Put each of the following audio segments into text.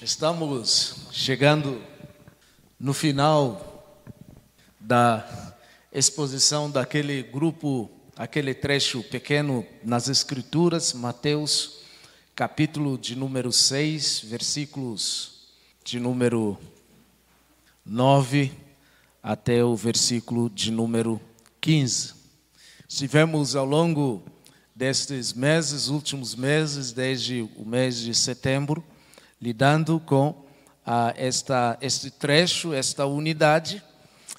Estamos chegando no final da exposição daquele grupo, aquele trecho pequeno nas Escrituras, Mateus, capítulo de número 6, versículos de número 9 até o versículo de número 15. Estivemos ao longo destes meses, últimos meses, desde o mês de setembro, lidando com ah, esta, este trecho, esta unidade,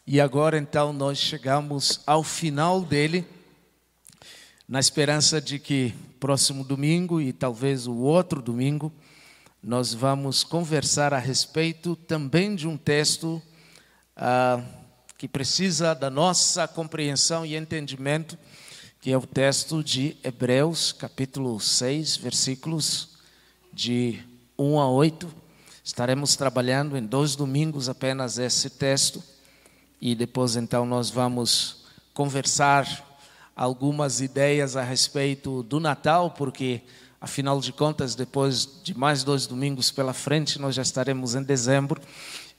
e agora então nós chegamos ao final dele, na esperança de que próximo domingo e talvez o outro domingo, nós vamos conversar a respeito também de um texto ah, que precisa da nossa compreensão e entendimento que é o texto de Hebreus, capítulo 6, versículos de 1 a 8. Estaremos trabalhando em dois domingos apenas esse texto e depois então nós vamos conversar algumas ideias a respeito do Natal, porque afinal de contas, depois de mais dois domingos pela frente, nós já estaremos em dezembro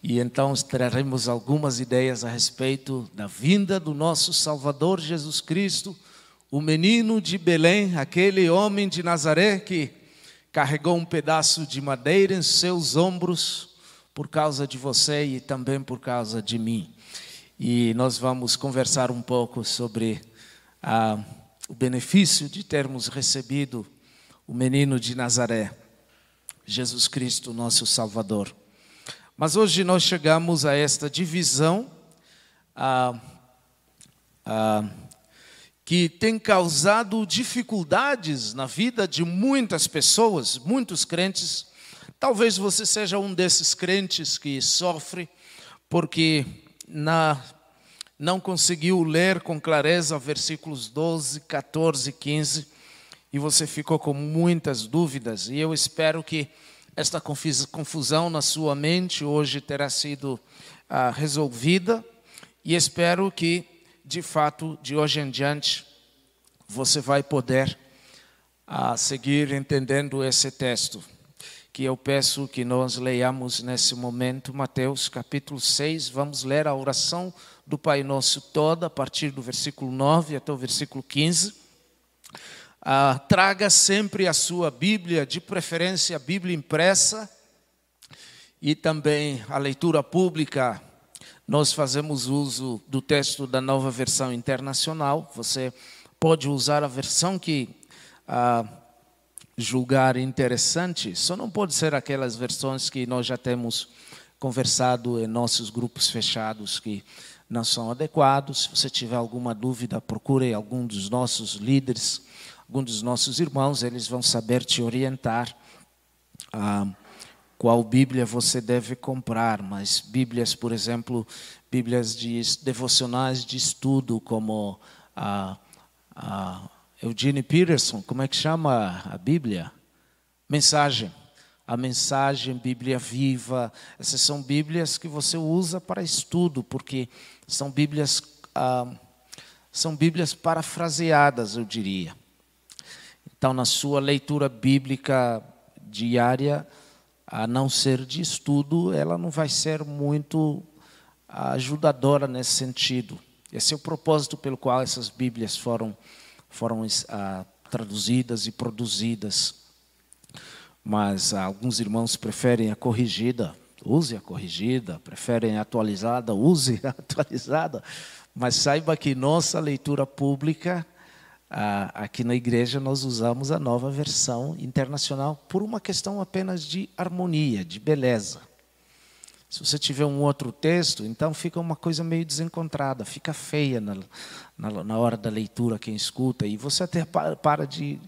e então traremos algumas ideias a respeito da vinda do nosso Salvador Jesus Cristo o menino de Belém, aquele homem de Nazaré que carregou um pedaço de madeira em seus ombros por causa de você e também por causa de mim. E nós vamos conversar um pouco sobre ah, o benefício de termos recebido o menino de Nazaré, Jesus Cristo, nosso Salvador. Mas hoje nós chegamos a esta divisão. Ah, ah, que tem causado dificuldades na vida de muitas pessoas, muitos crentes. Talvez você seja um desses crentes que sofre porque na, não conseguiu ler com clareza versículos 12, 14, 15 e você ficou com muitas dúvidas. E eu espero que esta confusão na sua mente hoje terá sido ah, resolvida e espero que de fato, de hoje em diante, você vai poder a, ah, seguir entendendo esse texto, que eu peço que nós leiamos nesse momento, Mateus capítulo 6, vamos ler a oração do Pai Nosso toda, a partir do versículo 9 até o versículo 15. Ah, traga sempre a sua Bíblia, de preferência a Bíblia impressa, e também a leitura pública nós fazemos uso do texto da nova versão internacional. Você pode usar a versão que ah, julgar interessante, só não pode ser aquelas versões que nós já temos conversado em nossos grupos fechados que não são adequados. Se você tiver alguma dúvida, procure algum dos nossos líderes, algum dos nossos irmãos, eles vão saber te orientar. Ah, qual Bíblia você deve comprar, mas Bíblias, por exemplo, Bíblias de devocionais de estudo, como a, a Eugene Peterson, como é que chama a Bíblia? Mensagem. A mensagem, Bíblia viva, essas são Bíblias que você usa para estudo, porque são Bíblias, ah, são Bíblias parafraseadas, eu diria. Então, na sua leitura bíblica diária, a não ser de estudo, ela não vai ser muito ajudadora nesse sentido. Esse é o propósito pelo qual essas Bíblias foram, foram ah, traduzidas e produzidas. Mas alguns irmãos preferem a corrigida, use a corrigida, preferem a atualizada, use a atualizada. Mas saiba que nossa leitura pública aqui na igreja nós usamos a nova versão internacional por uma questão apenas de harmonia, de beleza. Se você tiver um outro texto, então fica uma coisa meio desencontrada, fica feia na, na, na hora da leitura quem escuta, e você até para, para de,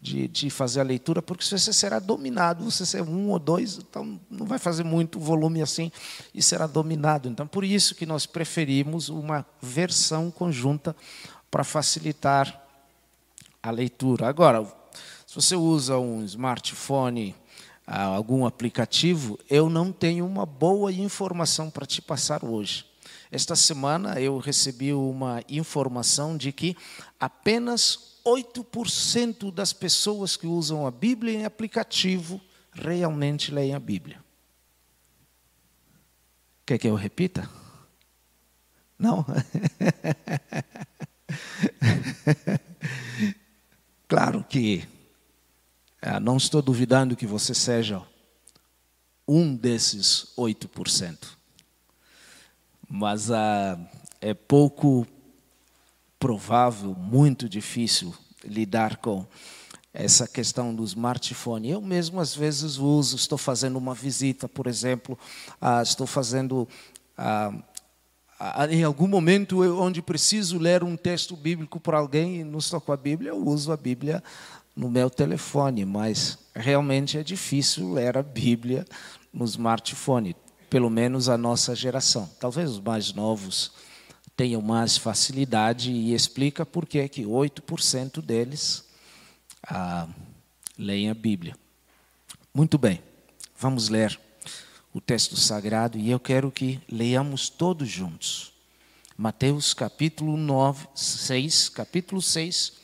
de, de, fazer a leitura, porque você será dominado, você ser um ou dois, então não vai fazer muito volume assim, e será dominado. Então, por isso que nós preferimos uma versão conjunta para facilitar a leitura. Agora, se você usa um smartphone, ah, algum aplicativo, eu não tenho uma boa informação para te passar hoje. Esta semana eu recebi uma informação de que apenas 8% das pessoas que usam a Bíblia em aplicativo realmente leem a Bíblia. Quer que eu repita? Não? claro que é, não estou duvidando que você seja um desses 8%. Mas ah, é pouco provável, muito difícil lidar com essa questão do smartphone. Eu mesmo às vezes uso, estou fazendo uma visita, por exemplo, ah, estou fazendo ah, ah, em algum momento eu, onde preciso ler um texto bíblico para alguém e não estou com a Bíblia, eu uso a Bíblia no meu telefone, mas realmente é difícil ler a Bíblia no smartphone, pelo menos a nossa geração. Talvez os mais novos tenham mais facilidade e explica por que que 8% deles ah, leem a Bíblia. Muito bem, vamos ler o texto sagrado e eu quero que leiamos todos juntos. Mateus capítulo 9, 6, capítulo 6,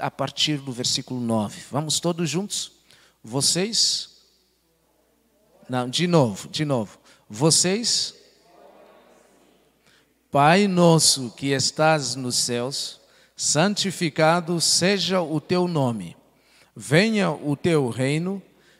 a partir do versículo 9. Vamos todos juntos? Vocês. Não, de novo, de novo. Vocês. Pai nosso que estás nos céus, santificado seja o teu nome. Venha o teu reino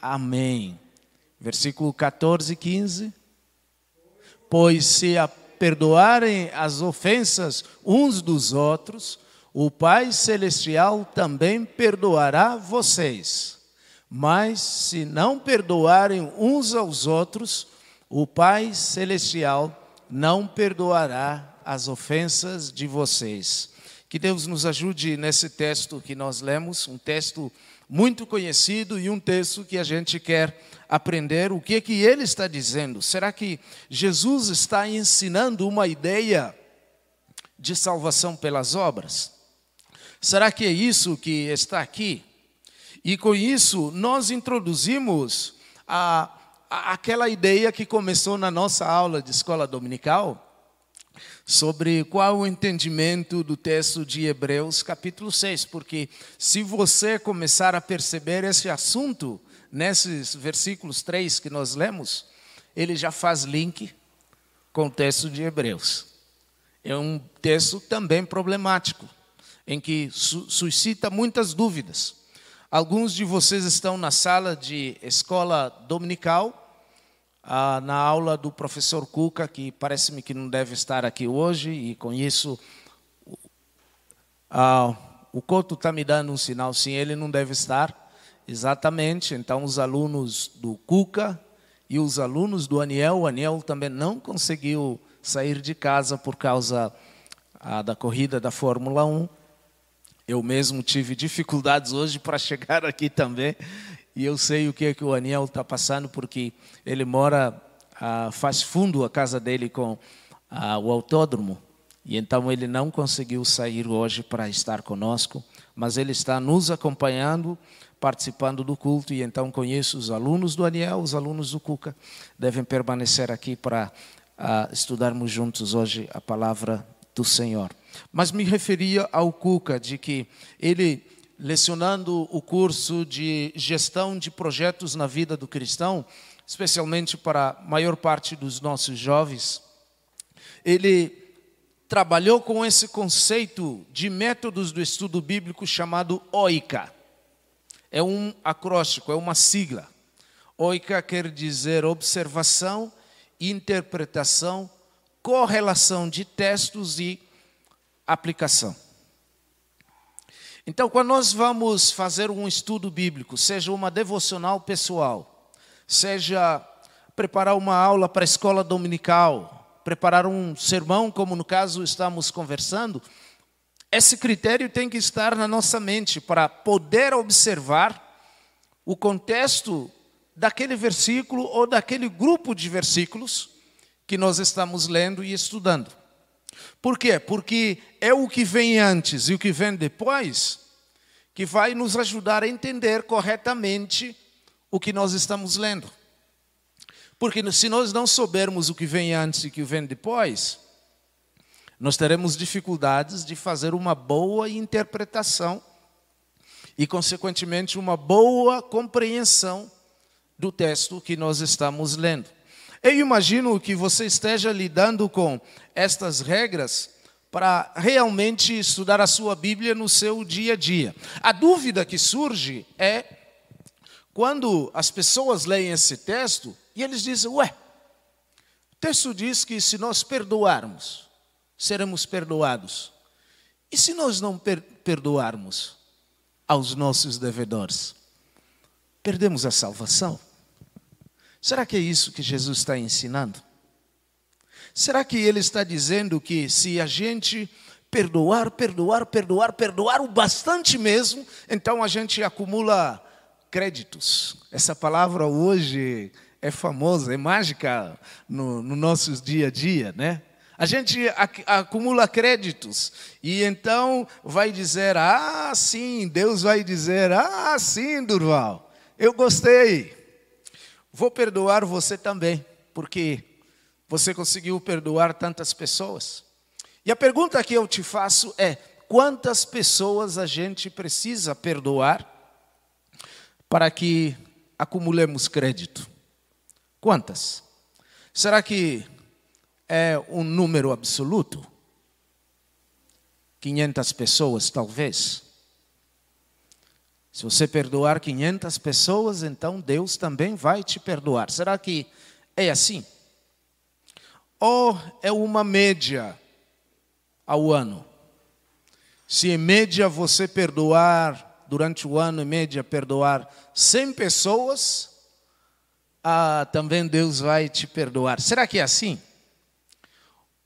Amém. Versículo 14 e 15. Pois se perdoarem as ofensas uns dos outros, o Pai Celestial também perdoará vocês. Mas se não perdoarem uns aos outros, o Pai Celestial não perdoará as ofensas de vocês. Que Deus nos ajude nesse texto que nós lemos, um texto muito conhecido e um texto que a gente quer aprender o que que ele está dizendo. Será que Jesus está ensinando uma ideia de salvação pelas obras? Será que é isso que está aqui? E com isso nós introduzimos a, a, aquela ideia que começou na nossa aula de escola dominical sobre qual o entendimento do texto de Hebreus, capítulo 6, porque se você começar a perceber esse assunto nesses versículos 3 que nós lemos, ele já faz link com o texto de Hebreus. É um texto também problemático, em que su suscita muitas dúvidas. Alguns de vocês estão na sala de escola dominical ah, na aula do professor Cuca, que parece-me que não deve estar aqui hoje, e com isso ah, o Couto está me dando um sinal, sim, ele não deve estar. Exatamente, então os alunos do Cuca e os alunos do Aniel, o Aniel também não conseguiu sair de casa por causa ah, da corrida da Fórmula 1. Eu mesmo tive dificuldades hoje para chegar aqui também, e eu sei o que é que o Aniel está passando, porque ele mora, ah, faz fundo a casa dele com ah, o autódromo, e então ele não conseguiu sair hoje para estar conosco, mas ele está nos acompanhando, participando do culto, e então conheço os alunos do Aniel, os alunos do Cuca, devem permanecer aqui para ah, estudarmos juntos hoje a palavra do Senhor. Mas me referia ao Cuca, de que ele lecionando o curso de gestão de projetos na vida do cristão, especialmente para a maior parte dos nossos jovens, ele trabalhou com esse conceito de métodos do estudo bíblico chamado OICA. É um acróstico, é uma sigla. OICA quer dizer observação, interpretação, correlação de textos e aplicação. Então, quando nós vamos fazer um estudo bíblico, seja uma devocional pessoal, seja preparar uma aula para a escola dominical, preparar um sermão, como no caso estamos conversando, esse critério tem que estar na nossa mente para poder observar o contexto daquele versículo ou daquele grupo de versículos que nós estamos lendo e estudando. Por quê? Porque é o que vem antes e o que vem depois que vai nos ajudar a entender corretamente o que nós estamos lendo. Porque se nós não soubermos o que vem antes e o que vem depois, nós teremos dificuldades de fazer uma boa interpretação e, consequentemente, uma boa compreensão do texto que nós estamos lendo. Eu imagino que você esteja lidando com estas regras para realmente estudar a sua Bíblia no seu dia a dia. A dúvida que surge é quando as pessoas leem esse texto e eles dizem: Ué, o texto diz que se nós perdoarmos, seremos perdoados. E se nós não per perdoarmos aos nossos devedores, perdemos a salvação? Será que é isso que Jesus está ensinando? Será que ele está dizendo que se a gente perdoar, perdoar, perdoar, perdoar o bastante mesmo, então a gente acumula créditos? Essa palavra hoje é famosa, é mágica no, no nosso dia a dia, né? A gente acumula créditos e então vai dizer: ah, sim, Deus vai dizer: ah, sim, Durval, eu gostei. Vou perdoar você também, porque você conseguiu perdoar tantas pessoas. E a pergunta que eu te faço é: quantas pessoas a gente precisa perdoar para que acumulemos crédito? Quantas? Será que é um número absoluto? 500 pessoas, talvez. Se você perdoar 500 pessoas, então Deus também vai te perdoar. Será que é assim? Ou é uma média ao ano? Se em média você perdoar, durante o ano, em média, perdoar 100 pessoas, ah, também Deus vai te perdoar. Será que é assim?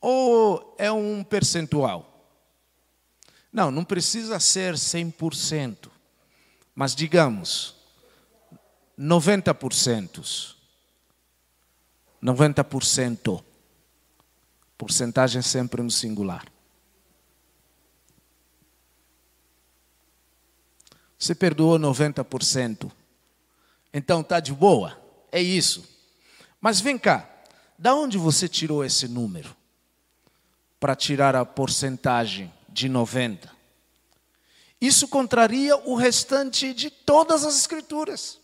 Ou é um percentual? Não, não precisa ser 100%. Mas digamos, 90%. 90%. Porcentagem sempre no singular. Você perdoou 90%. Então está de boa. É isso. Mas vem cá. Da onde você tirou esse número? Para tirar a porcentagem de 90? Isso contraria o restante de todas as escrituras.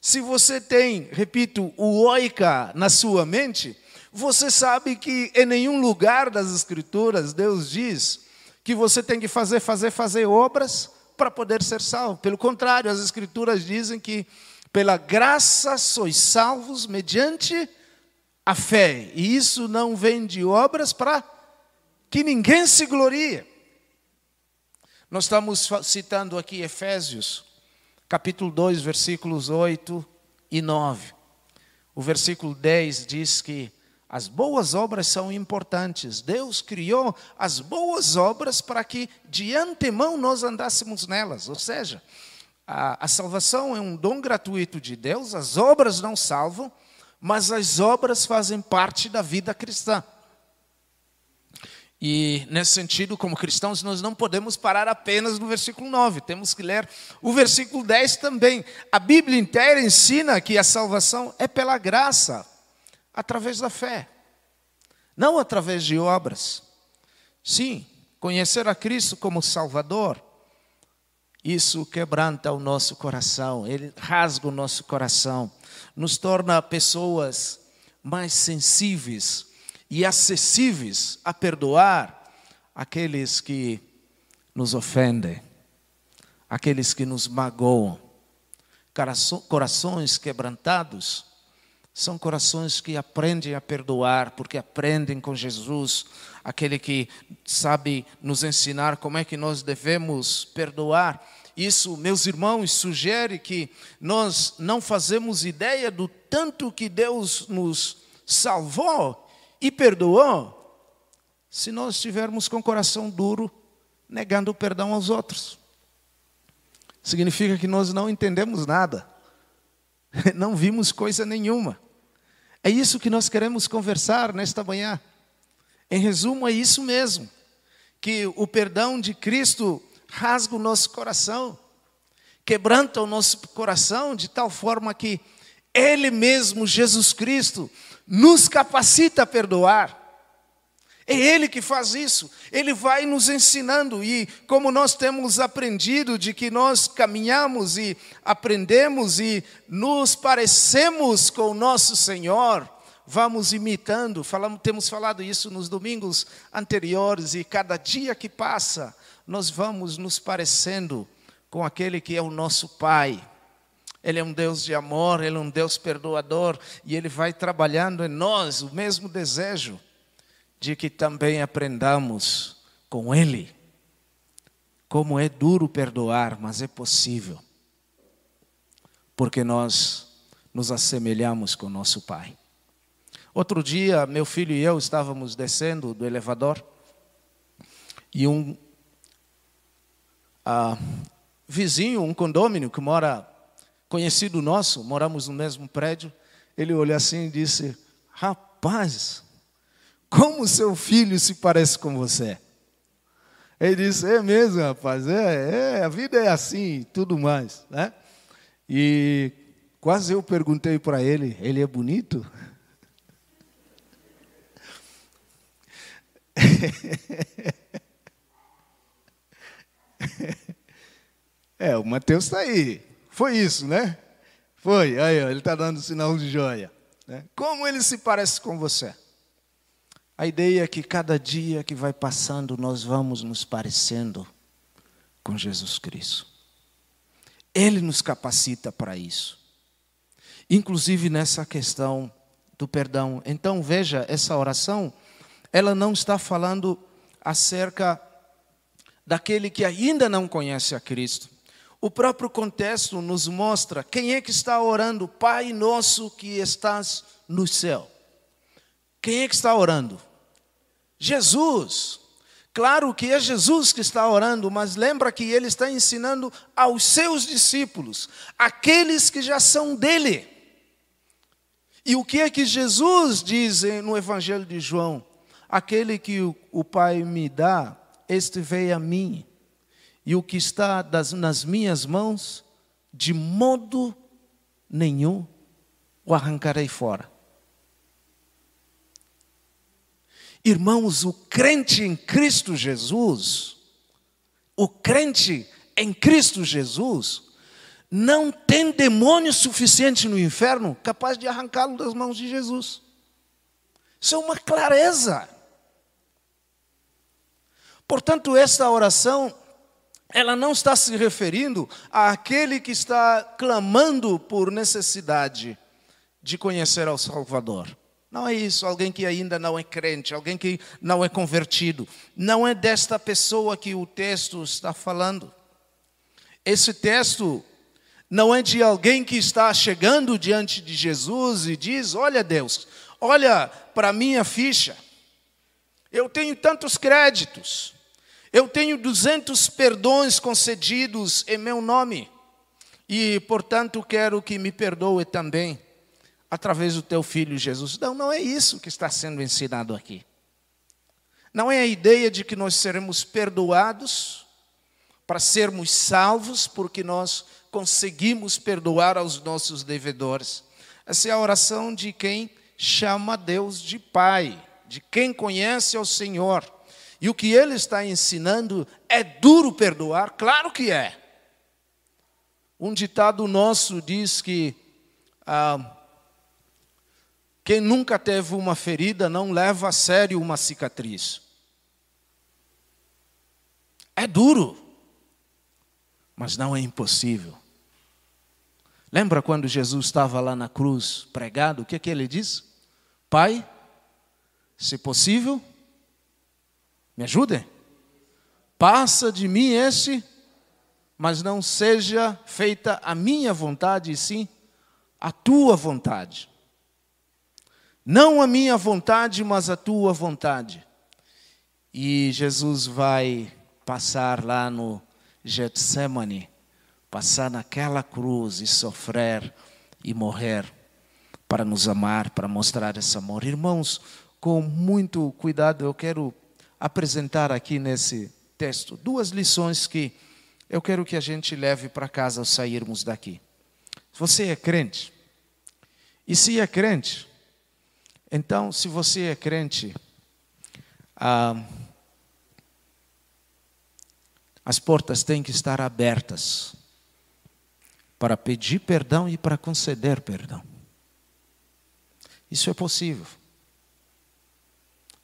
Se você tem, repito, o oica na sua mente, você sabe que em nenhum lugar das escrituras Deus diz que você tem que fazer, fazer, fazer obras para poder ser salvo. Pelo contrário, as escrituras dizem que pela graça sois salvos mediante a fé. E isso não vem de obras para que ninguém se glorie. Nós estamos citando aqui Efésios, capítulo 2, versículos 8 e 9. O versículo 10 diz que as boas obras são importantes. Deus criou as boas obras para que de antemão nós andássemos nelas. Ou seja, a, a salvação é um dom gratuito de Deus, as obras não salvam, mas as obras fazem parte da vida cristã. E nesse sentido, como cristãos, nós não podemos parar apenas no versículo 9, temos que ler o versículo 10 também. A Bíblia inteira ensina que a salvação é pela graça, através da fé, não através de obras. Sim, conhecer a Cristo como Salvador, isso quebranta o nosso coração, ele rasga o nosso coração, nos torna pessoas mais sensíveis e acessíveis a perdoar aqueles que nos ofendem, aqueles que nos magoam. Corações quebrantados são corações que aprendem a perdoar, porque aprendem com Jesus, aquele que sabe nos ensinar como é que nós devemos perdoar. Isso, meus irmãos, sugere que nós não fazemos ideia do tanto que Deus nos salvou e perdoou se nós estivermos com o coração duro, negando o perdão aos outros. Significa que nós não entendemos nada, não vimos coisa nenhuma. É isso que nós queremos conversar nesta manhã. Em resumo, é isso mesmo: que o perdão de Cristo rasga o nosso coração, quebranta o nosso coração de tal forma que Ele mesmo, Jesus Cristo, nos capacita a perdoar. É Ele que faz isso, Ele vai nos ensinando, e como nós temos aprendido de que nós caminhamos e aprendemos e nos parecemos com o nosso Senhor, vamos imitando, falamos, temos falado isso nos domingos anteriores, e cada dia que passa, nós vamos nos parecendo com aquele que é o nosso Pai. Ele é um Deus de amor, Ele é um Deus perdoador, e Ele vai trabalhando em nós o mesmo desejo de que também aprendamos com Ele. Como é duro perdoar, mas é possível. Porque nós nos assemelhamos com nosso Pai. Outro dia, meu filho e eu estávamos descendo do elevador e um ah, vizinho, um condômino que mora, conhecido nosso, moramos no mesmo prédio, ele olhou assim e disse: Rapaz, como seu filho se parece com você? Ele disse, é mesmo, rapaz, é, é a vida é assim, tudo mais, né? E quase eu perguntei para ele, ele é bonito? é, o Mateus está aí. Foi isso, né? Foi, aí, ó, ele está dando sinal de joia. Né? Como ele se parece com você? A ideia é que cada dia que vai passando, nós vamos nos parecendo com Jesus Cristo. Ele nos capacita para isso. Inclusive nessa questão do perdão. Então veja, essa oração, ela não está falando acerca daquele que ainda não conhece a Cristo. O próprio contexto nos mostra quem é que está orando, Pai nosso que estás no céu. Quem é que está orando? Jesus. Claro que é Jesus que está orando, mas lembra que ele está ensinando aos seus discípulos, aqueles que já são dele. E o que é que Jesus diz no Evangelho de João? Aquele que o Pai me dá, este veio a mim. E o que está das, nas minhas mãos, de modo nenhum o arrancarei fora. Irmãos, o crente em Cristo Jesus, o crente em Cristo Jesus, não tem demônio suficiente no inferno capaz de arrancá-lo das mãos de Jesus. Isso é uma clareza. Portanto, esta oração, ela não está se referindo àquele que está clamando por necessidade de conhecer ao Salvador. Não é isso, alguém que ainda não é crente, alguém que não é convertido. Não é desta pessoa que o texto está falando. Esse texto não é de alguém que está chegando diante de Jesus e diz: Olha, Deus, olha para minha ficha. Eu tenho tantos créditos. Eu tenho 200 perdões concedidos em meu nome. E, portanto, quero que me perdoe também através do teu filho Jesus. Não, não é isso que está sendo ensinado aqui. Não é a ideia de que nós seremos perdoados para sermos salvos, porque nós conseguimos perdoar aos nossos devedores. Essa é a oração de quem chama Deus de Pai, de quem conhece ao Senhor. E o que ele está ensinando é duro perdoar? Claro que é. Um ditado nosso diz que ah, quem nunca teve uma ferida não leva a sério uma cicatriz. É duro, mas não é impossível. Lembra quando Jesus estava lá na cruz pregado? O que, é que ele disse? Pai, se possível, me ajude. Passa de mim esse, mas não seja feita a minha vontade, e sim a tua vontade. Não a minha vontade, mas a tua vontade. E Jesus vai passar lá no Getsemane, passar naquela cruz e sofrer e morrer para nos amar, para mostrar esse amor. Irmãos, com muito cuidado, eu quero apresentar aqui nesse texto duas lições que eu quero que a gente leve para casa ao sairmos daqui. Você é crente? E se é crente, então, se você é crente, ah, as portas têm que estar abertas para pedir perdão e para conceder perdão. Isso é possível.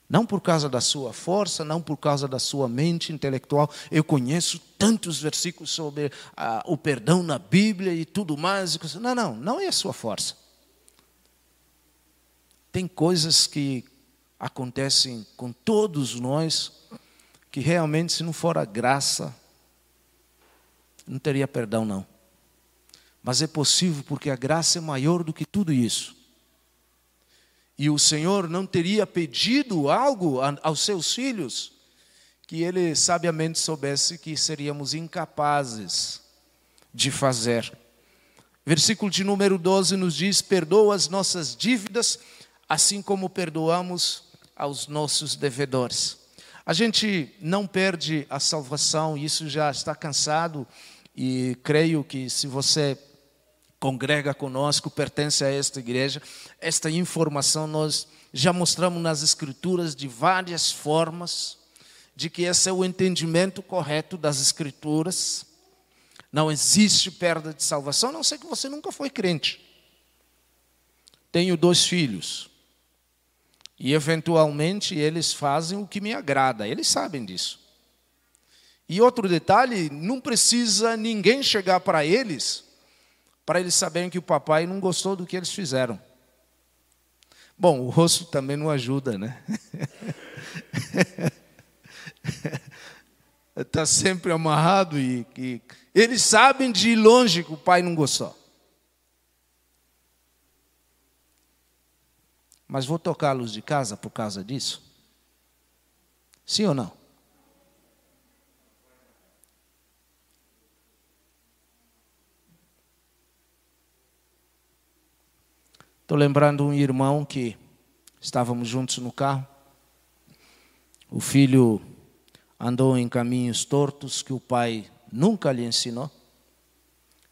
Não por causa da sua força, não por causa da sua mente intelectual. Eu conheço tantos versículos sobre ah, o perdão na Bíblia e tudo mais. Não, não, não é a sua força. Tem coisas que acontecem com todos nós que realmente, se não for a graça, não teria perdão, não. Mas é possível porque a graça é maior do que tudo isso. E o Senhor não teria pedido algo aos seus filhos que ele sabiamente soubesse que seríamos incapazes de fazer. Versículo de número 12 nos diz: Perdoa as nossas dívidas, assim como perdoamos aos nossos devedores. A gente não perde a salvação, isso já está cansado, e creio que se você congrega conosco, pertence a esta igreja. Esta informação nós já mostramos nas Escrituras de várias formas, de que esse é o entendimento correto das Escrituras. Não existe perda de salvação, a não ser que você nunca foi crente. Tenho dois filhos. E eventualmente eles fazem o que me agrada, eles sabem disso. E outro detalhe, não precisa ninguém chegar para eles para eles saberem que o papai não gostou do que eles fizeram. Bom, o rosto também não ajuda, né? Está sempre amarrado e, e eles sabem de longe que o pai não gostou. Mas vou tocá-los de casa por causa disso? Sim ou não? Estou lembrando um irmão que estávamos juntos no carro. O filho andou em caminhos tortos que o pai nunca lhe ensinou.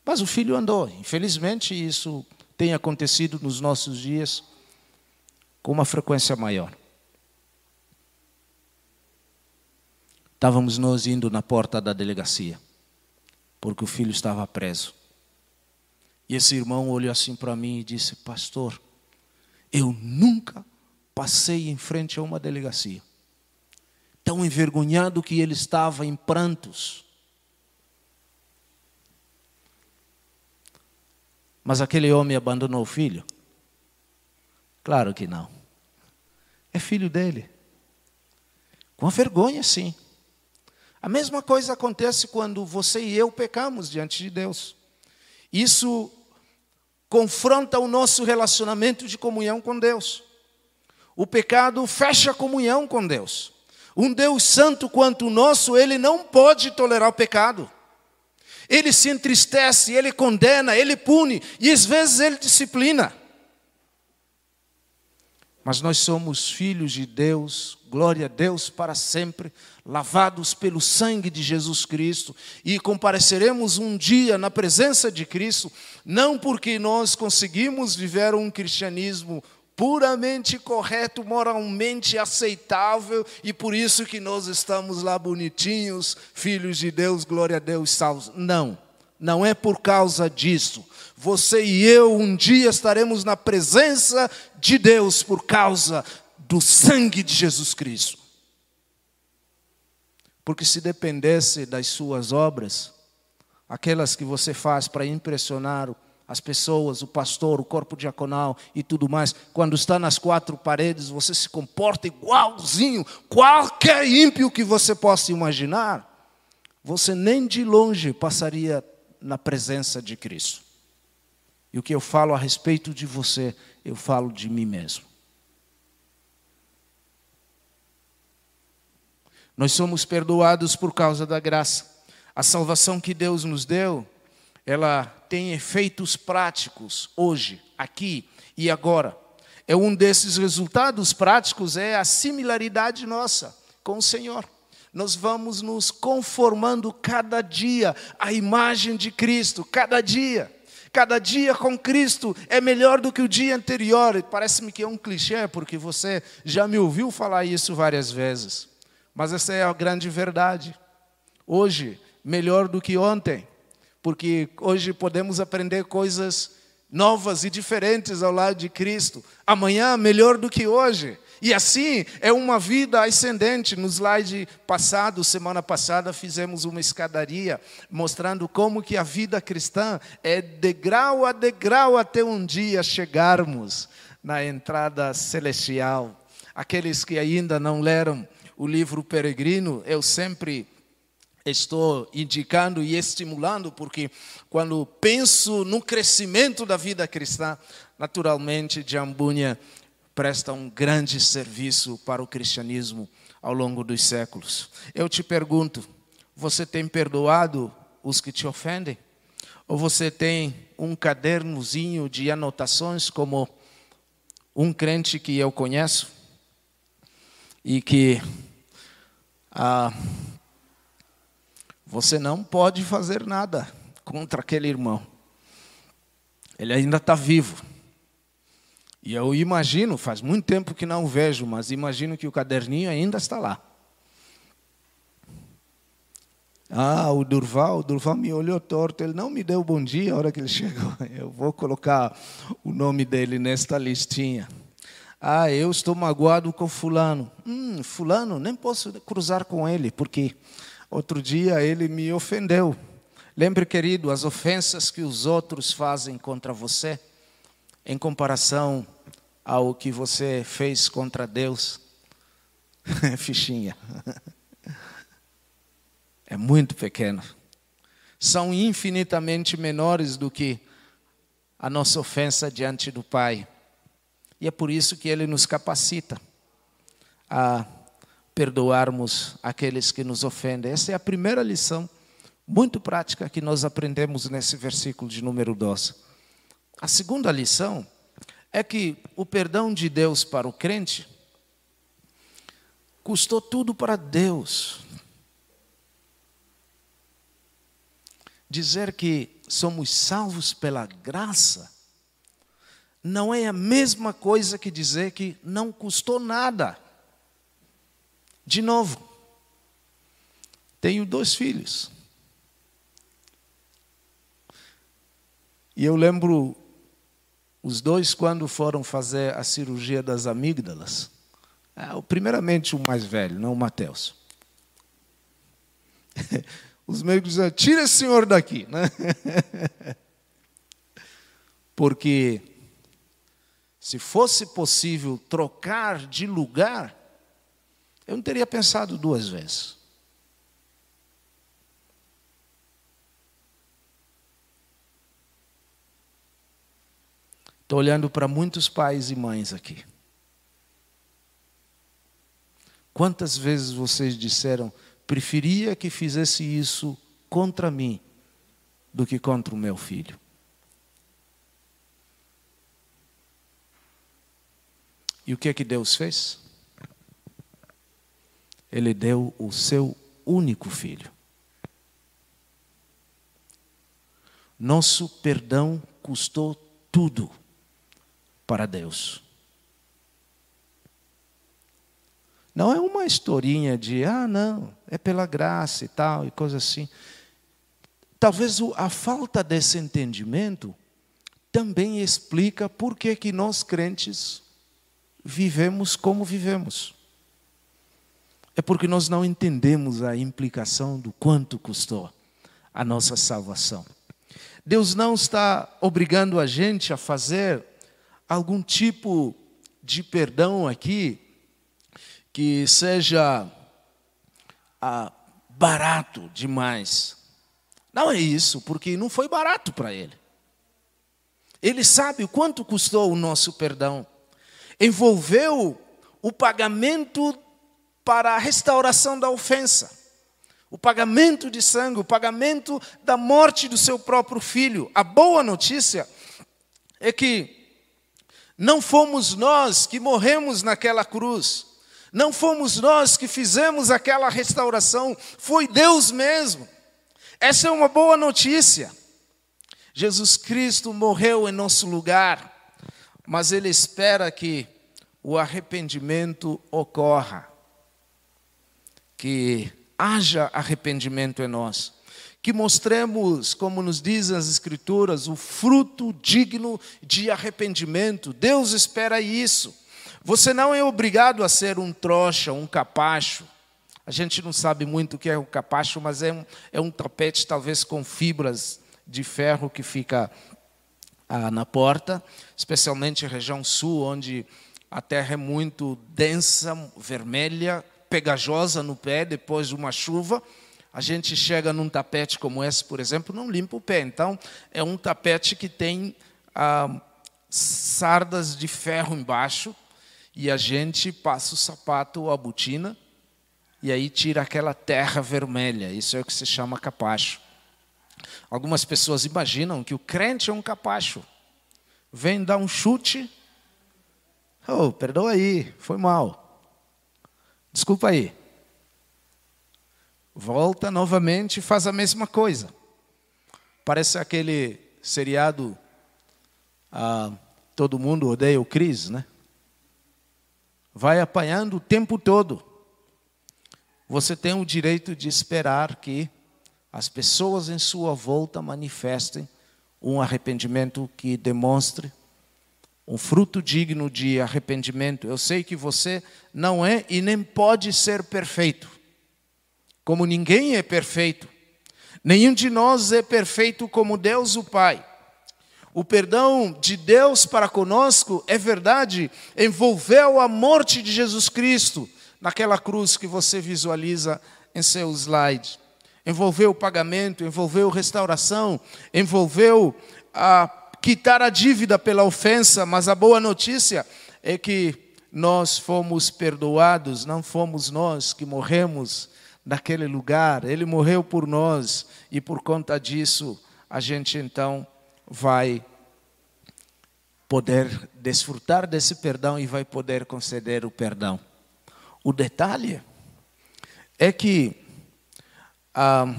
Mas o filho andou. Infelizmente, isso tem acontecido nos nossos dias com uma frequência maior. Estávamos nós indo na porta da delegacia, porque o filho estava preso. E esse irmão olhou assim para mim e disse: Pastor, eu nunca passei em frente a uma delegacia. Tão envergonhado que ele estava em prantos. Mas aquele homem abandonou o filho? Claro que não. É filho dele. Com vergonha, sim. A mesma coisa acontece quando você e eu pecamos diante de Deus. Isso confronta o nosso relacionamento de comunhão com Deus. O pecado fecha a comunhão com Deus. Um Deus santo quanto o nosso, ele não pode tolerar o pecado. Ele se entristece, ele condena, ele pune e às vezes ele disciplina. Mas nós somos filhos de Deus, glória a Deus para sempre, lavados pelo sangue de Jesus Cristo, e compareceremos um dia na presença de Cristo, não porque nós conseguimos viver um cristianismo puramente correto, moralmente aceitável, e por isso que nós estamos lá bonitinhos, filhos de Deus, glória a Deus, salvos. Não, não é por causa disso. Você e eu um dia estaremos na presença de Deus por causa do sangue de Jesus Cristo. Porque se dependesse das suas obras, aquelas que você faz para impressionar as pessoas, o pastor, o corpo diaconal e tudo mais, quando está nas quatro paredes, você se comporta igualzinho qualquer ímpio que você possa imaginar, você nem de longe passaria na presença de Cristo. E o que eu falo a respeito de você, eu falo de mim mesmo. Nós somos perdoados por causa da graça. A salvação que Deus nos deu, ela tem efeitos práticos hoje, aqui e agora. É um desses resultados práticos é a similaridade nossa com o Senhor. Nós vamos nos conformando cada dia à imagem de Cristo, cada dia. Cada dia com Cristo é melhor do que o dia anterior. Parece-me que é um clichê, porque você já me ouviu falar isso várias vezes. Mas essa é a grande verdade. Hoje, melhor do que ontem, porque hoje podemos aprender coisas novas e diferentes ao lado de Cristo. Amanhã, melhor do que hoje. E assim é uma vida ascendente. No slide passado, semana passada, fizemos uma escadaria mostrando como que a vida cristã é degrau a degrau até um dia chegarmos na entrada celestial. Aqueles que ainda não leram o livro Peregrino, eu sempre estou indicando e estimulando, porque quando penso no crescimento da vida cristã, naturalmente Jambunha presta um grande serviço para o cristianismo ao longo dos séculos. Eu te pergunto, você tem perdoado os que te ofendem? Ou você tem um cadernozinho de anotações como um crente que eu conheço e que ah, você não pode fazer nada contra aquele irmão. Ele ainda está vivo. E eu imagino, faz muito tempo que não vejo, mas imagino que o caderninho ainda está lá. Ah, o Durval, o Durval me olhou torto, ele não me deu bom dia a hora que ele chegou. Eu vou colocar o nome dele nesta listinha. Ah, eu estou magoado com fulano. Hum, fulano, nem posso cruzar com ele, porque Outro dia ele me ofendeu. Lembre, querido, as ofensas que os outros fazem contra você, em comparação ao que você fez contra Deus. Fichinha. É muito pequeno. São infinitamente menores do que a nossa ofensa diante do Pai. E é por isso que Ele nos capacita a perdoarmos aqueles que nos ofendem. Essa é a primeira lição muito prática que nós aprendemos nesse versículo de número 12. A segunda lição é que o perdão de Deus para o crente custou tudo para Deus. Dizer que somos salvos pela graça não é a mesma coisa que dizer que não custou nada. De novo, tenho dois filhos. E eu lembro os dois quando foram fazer a cirurgia das amígdalas. É, primeiramente o mais velho, não o Mateus. Os médicos diziam, tira esse senhor daqui. Né? Porque se fosse possível trocar de lugar, eu não teria pensado duas vezes. Estou olhando para muitos pais e mães aqui. Quantas vezes vocês disseram, preferia que fizesse isso contra mim do que contra o meu filho? E o que é que Deus fez? Ele deu o seu único filho. Nosso perdão custou tudo para Deus. Não é uma historinha de, ah, não, é pela graça e tal, e coisa assim. Talvez a falta desse entendimento também explica por que, que nós crentes vivemos como vivemos é porque nós não entendemos a implicação do quanto custou a nossa salvação. Deus não está obrigando a gente a fazer algum tipo de perdão aqui que seja ah, barato demais. Não é isso, porque não foi barato para ele. Ele sabe o quanto custou o nosso perdão. Envolveu o pagamento para a restauração da ofensa, o pagamento de sangue, o pagamento da morte do seu próprio filho. A boa notícia é que Não fomos nós que morremos naquela cruz. Não fomos nós que fizemos aquela restauração, foi Deus mesmo. Essa é uma boa notícia. Jesus Cristo morreu em nosso lugar, mas Ele espera que o arrependimento ocorra, que haja arrependimento em nós, que mostremos, como nos dizem as Escrituras, o fruto digno de arrependimento. Deus espera isso. Você não é obrigado a ser um trouxa, um capacho. A gente não sabe muito o que é o capacho, mas é um, é um tapete, talvez com fibras de ferro que fica ah, na porta, especialmente na região sul, onde a terra é muito densa, vermelha, pegajosa no pé depois de uma chuva. A gente chega num tapete como esse, por exemplo, não limpa o pé. Então, é um tapete que tem ah, sardas de ferro embaixo e a gente passa o sapato ou a botina e aí tira aquela terra vermelha. Isso é o que se chama capacho. Algumas pessoas imaginam que o crente é um capacho. Vem dar um chute. Oh, perdoa aí, foi mal. Desculpa aí. Volta novamente e faz a mesma coisa. Parece aquele seriado ah, Todo Mundo Odeia o Cris, né? vai apanhando o tempo todo. Você tem o direito de esperar que as pessoas em sua volta manifestem um arrependimento que demonstre um fruto digno de arrependimento. Eu sei que você não é e nem pode ser perfeito, como ninguém é perfeito. Nenhum de nós é perfeito como Deus o Pai. O perdão de Deus para conosco, é verdade, envolveu a morte de Jesus Cristo naquela cruz que você visualiza em seu slide. Envolveu o pagamento, envolveu restauração, envolveu a quitar a dívida pela ofensa, mas a boa notícia é que nós fomos perdoados, não fomos nós que morremos naquele lugar, ele morreu por nós e por conta disso a gente então vai poder desfrutar desse perdão e vai poder conceder o perdão. O detalhe é que ah,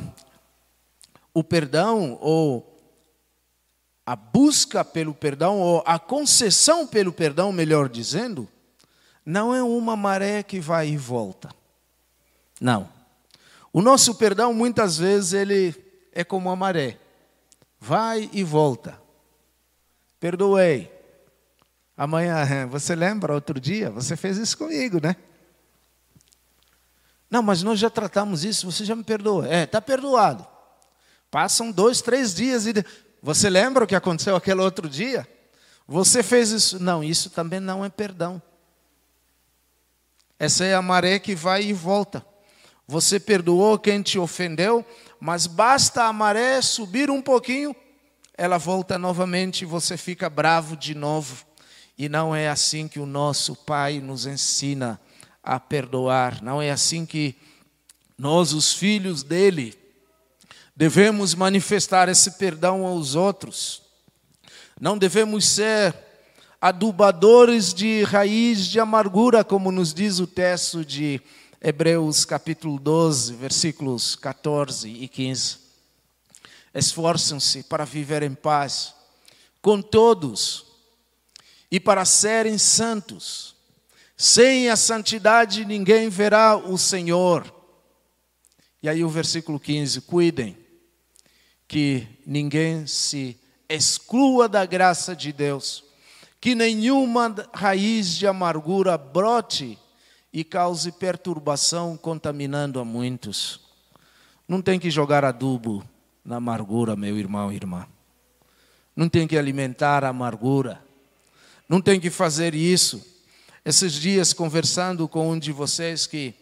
o perdão ou a busca pelo perdão ou a concessão pelo perdão, melhor dizendo, não é uma maré que vai e volta. Não. O nosso perdão muitas vezes ele é como a maré vai e volta. Perdoei. Amanhã, você lembra outro dia? Você fez isso comigo, né? Não, mas nós já tratamos isso, você já me perdoa. É, está perdoado. Passam dois, três dias e. Você lembra o que aconteceu aquele outro dia? Você fez isso. Não, isso também não é perdão. Essa é a maré que vai e volta. Você perdoou quem te ofendeu, mas basta a maré subir um pouquinho, ela volta novamente e você fica bravo de novo. E não é assim que o nosso Pai nos ensina a perdoar, não é assim que nós, os filhos dele, devemos manifestar esse perdão aos outros. Não devemos ser adubadores de raiz de amargura, como nos diz o texto de Hebreus capítulo 12, versículos 14 e 15. Esforçam-se para viver em paz com todos e para serem santos. Sem a santidade ninguém verá o Senhor. E aí o versículo 15: cuidem que ninguém se exclua da graça de Deus, que nenhuma raiz de amargura brote e cause perturbação, contaminando a muitos. Não tem que jogar adubo na amargura, meu irmão e irmã. Não tem que alimentar a amargura. Não tem que fazer isso. Esses dias, conversando com um de vocês que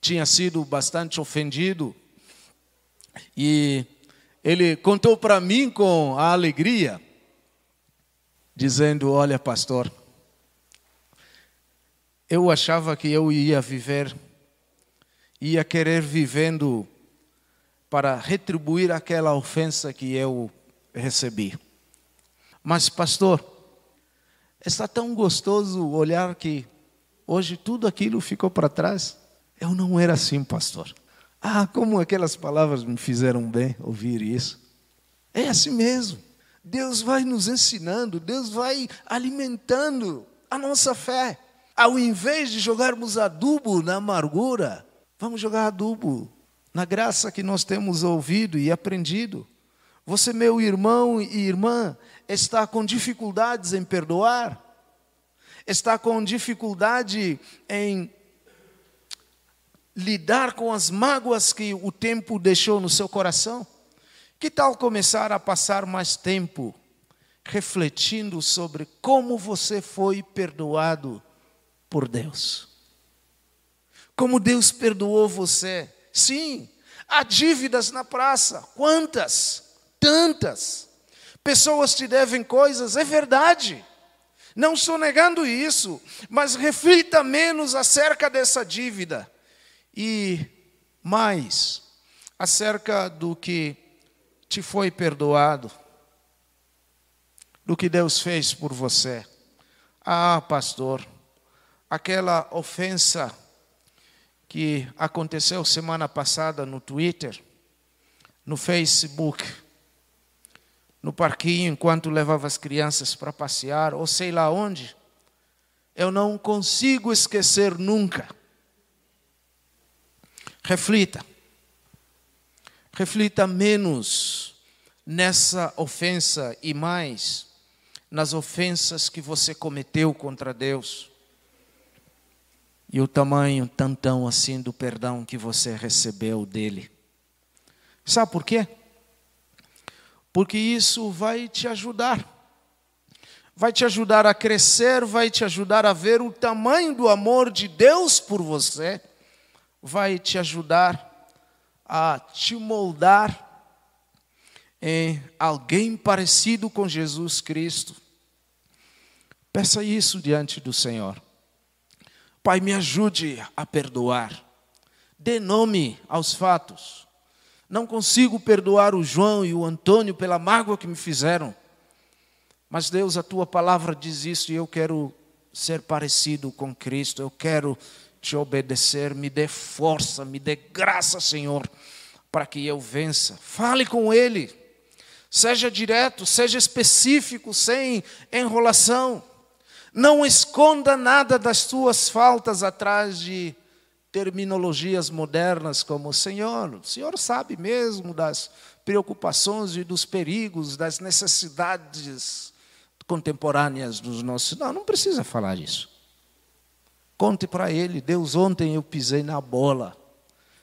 tinha sido bastante ofendido, e ele contou para mim com a alegria, dizendo: Olha, pastor, eu achava que eu ia viver, ia querer vivendo para retribuir aquela ofensa que eu recebi. Mas, pastor, Está tão gostoso olhar que hoje tudo aquilo ficou para trás. Eu não era assim, pastor. Ah, como aquelas palavras me fizeram bem ouvir isso. É assim mesmo. Deus vai nos ensinando, Deus vai alimentando a nossa fé. Ao invés de jogarmos adubo na amargura, vamos jogar adubo na graça que nós temos ouvido e aprendido. Você, meu irmão e irmã, está com dificuldades em perdoar, está com dificuldade em lidar com as mágoas que o tempo deixou no seu coração? Que tal começar a passar mais tempo refletindo sobre como você foi perdoado por Deus? Como Deus perdoou você? Sim, há dívidas na praça. Quantas? Tantas. Pessoas te devem coisas, é verdade. Não estou negando isso, mas reflita menos acerca dessa dívida e mais acerca do que te foi perdoado, do que Deus fez por você. Ah, pastor, aquela ofensa que aconteceu semana passada no Twitter, no Facebook, no parquinho enquanto levava as crianças para passear, ou sei lá onde, eu não consigo esquecer nunca Reflita. Reflita menos nessa ofensa e mais nas ofensas que você cometeu contra Deus. E o tamanho tantão assim do perdão que você recebeu dele. Sabe por quê? Porque isso vai te ajudar. Vai te ajudar a crescer, vai te ajudar a ver o tamanho do amor de Deus por você vai te ajudar a te moldar em alguém parecido com Jesus Cristo. Peça isso diante do Senhor. Pai, me ajude a perdoar. Dê nome aos fatos. Não consigo perdoar o João e o Antônio pela mágoa que me fizeram. Mas Deus, a tua palavra diz isso e eu quero ser parecido com Cristo. Eu quero te obedecer. Me dê força, me dê graça, Senhor, para que eu vença. Fale com Ele. Seja direto, seja específico, sem enrolação. Não esconda nada das suas faltas atrás de terminologias modernas como Senhor. O Senhor sabe mesmo das preocupações e dos perigos, das necessidades contemporâneas dos nossos. Não, não precisa falar isso. Conte para ele, Deus, ontem eu pisei na bola.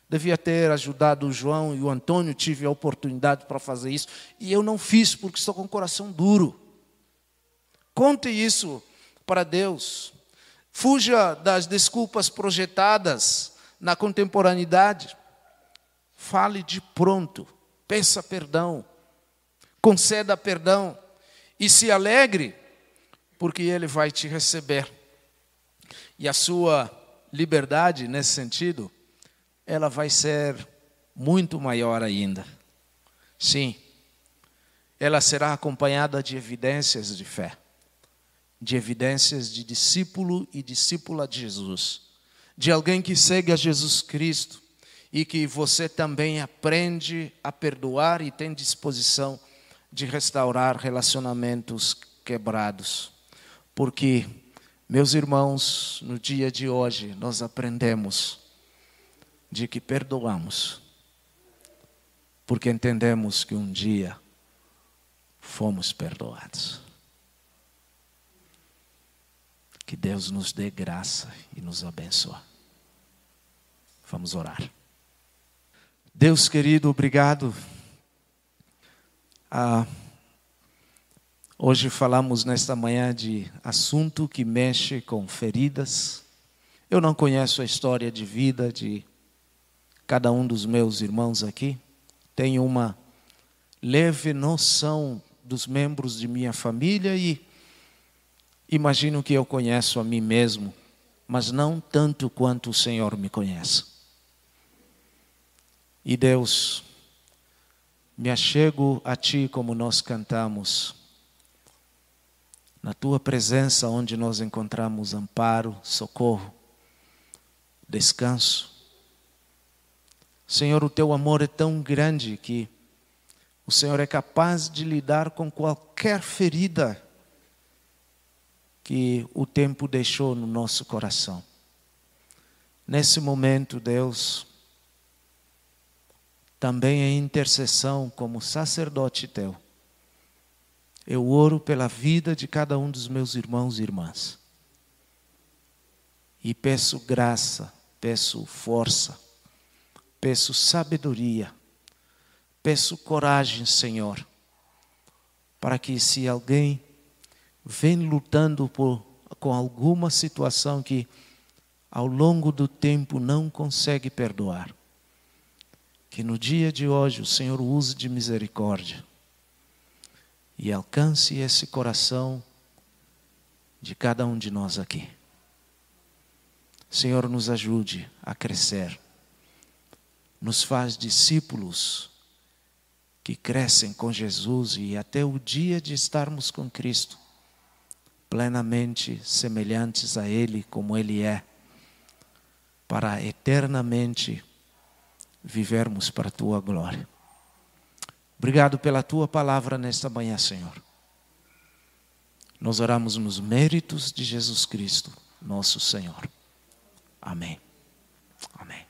Devia ter ajudado o João e o Antônio, tive a oportunidade para fazer isso, e eu não fiz porque estou com o coração duro. Conte isso para Deus. Fuja das desculpas projetadas na contemporaneidade. Fale de pronto, peça perdão, conceda perdão e se alegre, porque Ele vai te receber. E a sua liberdade nesse sentido, ela vai ser muito maior ainda. Sim, ela será acompanhada de evidências de fé, de evidências de discípulo e discípula de Jesus, de alguém que segue a Jesus Cristo e que você também aprende a perdoar e tem disposição de restaurar relacionamentos quebrados. Porque meus irmãos, no dia de hoje nós aprendemos de que perdoamos, porque entendemos que um dia fomos perdoados. Que Deus nos dê graça e nos abençoe. Vamos orar. Deus querido, obrigado. Ah, Hoje falamos nesta manhã de assunto que mexe com feridas. Eu não conheço a história de vida de cada um dos meus irmãos aqui. Tenho uma leve noção dos membros de minha família e imagino que eu conheço a mim mesmo, mas não tanto quanto o Senhor me conhece. E Deus, me achego a Ti como nós cantamos na tua presença, onde nós encontramos amparo, socorro, descanso. Senhor, o teu amor é tão grande que o Senhor é capaz de lidar com qualquer ferida que o tempo deixou no nosso coração. Nesse momento, Deus, também em intercessão como sacerdote teu, eu oro pela vida de cada um dos meus irmãos e irmãs. E peço graça, peço força, peço sabedoria, peço coragem, Senhor, para que se alguém vem lutando por, com alguma situação que ao longo do tempo não consegue perdoar, que no dia de hoje o Senhor use de misericórdia e alcance esse coração de cada um de nós aqui. Senhor, nos ajude a crescer, nos faz discípulos que crescem com Jesus e até o dia de estarmos com Cristo, plenamente semelhantes a Ele como Ele é, para eternamente vivermos para a Tua glória. Obrigado pela tua palavra nesta manhã, Senhor. Nós oramos nos méritos de Jesus Cristo, nosso Senhor. Amém. Amém.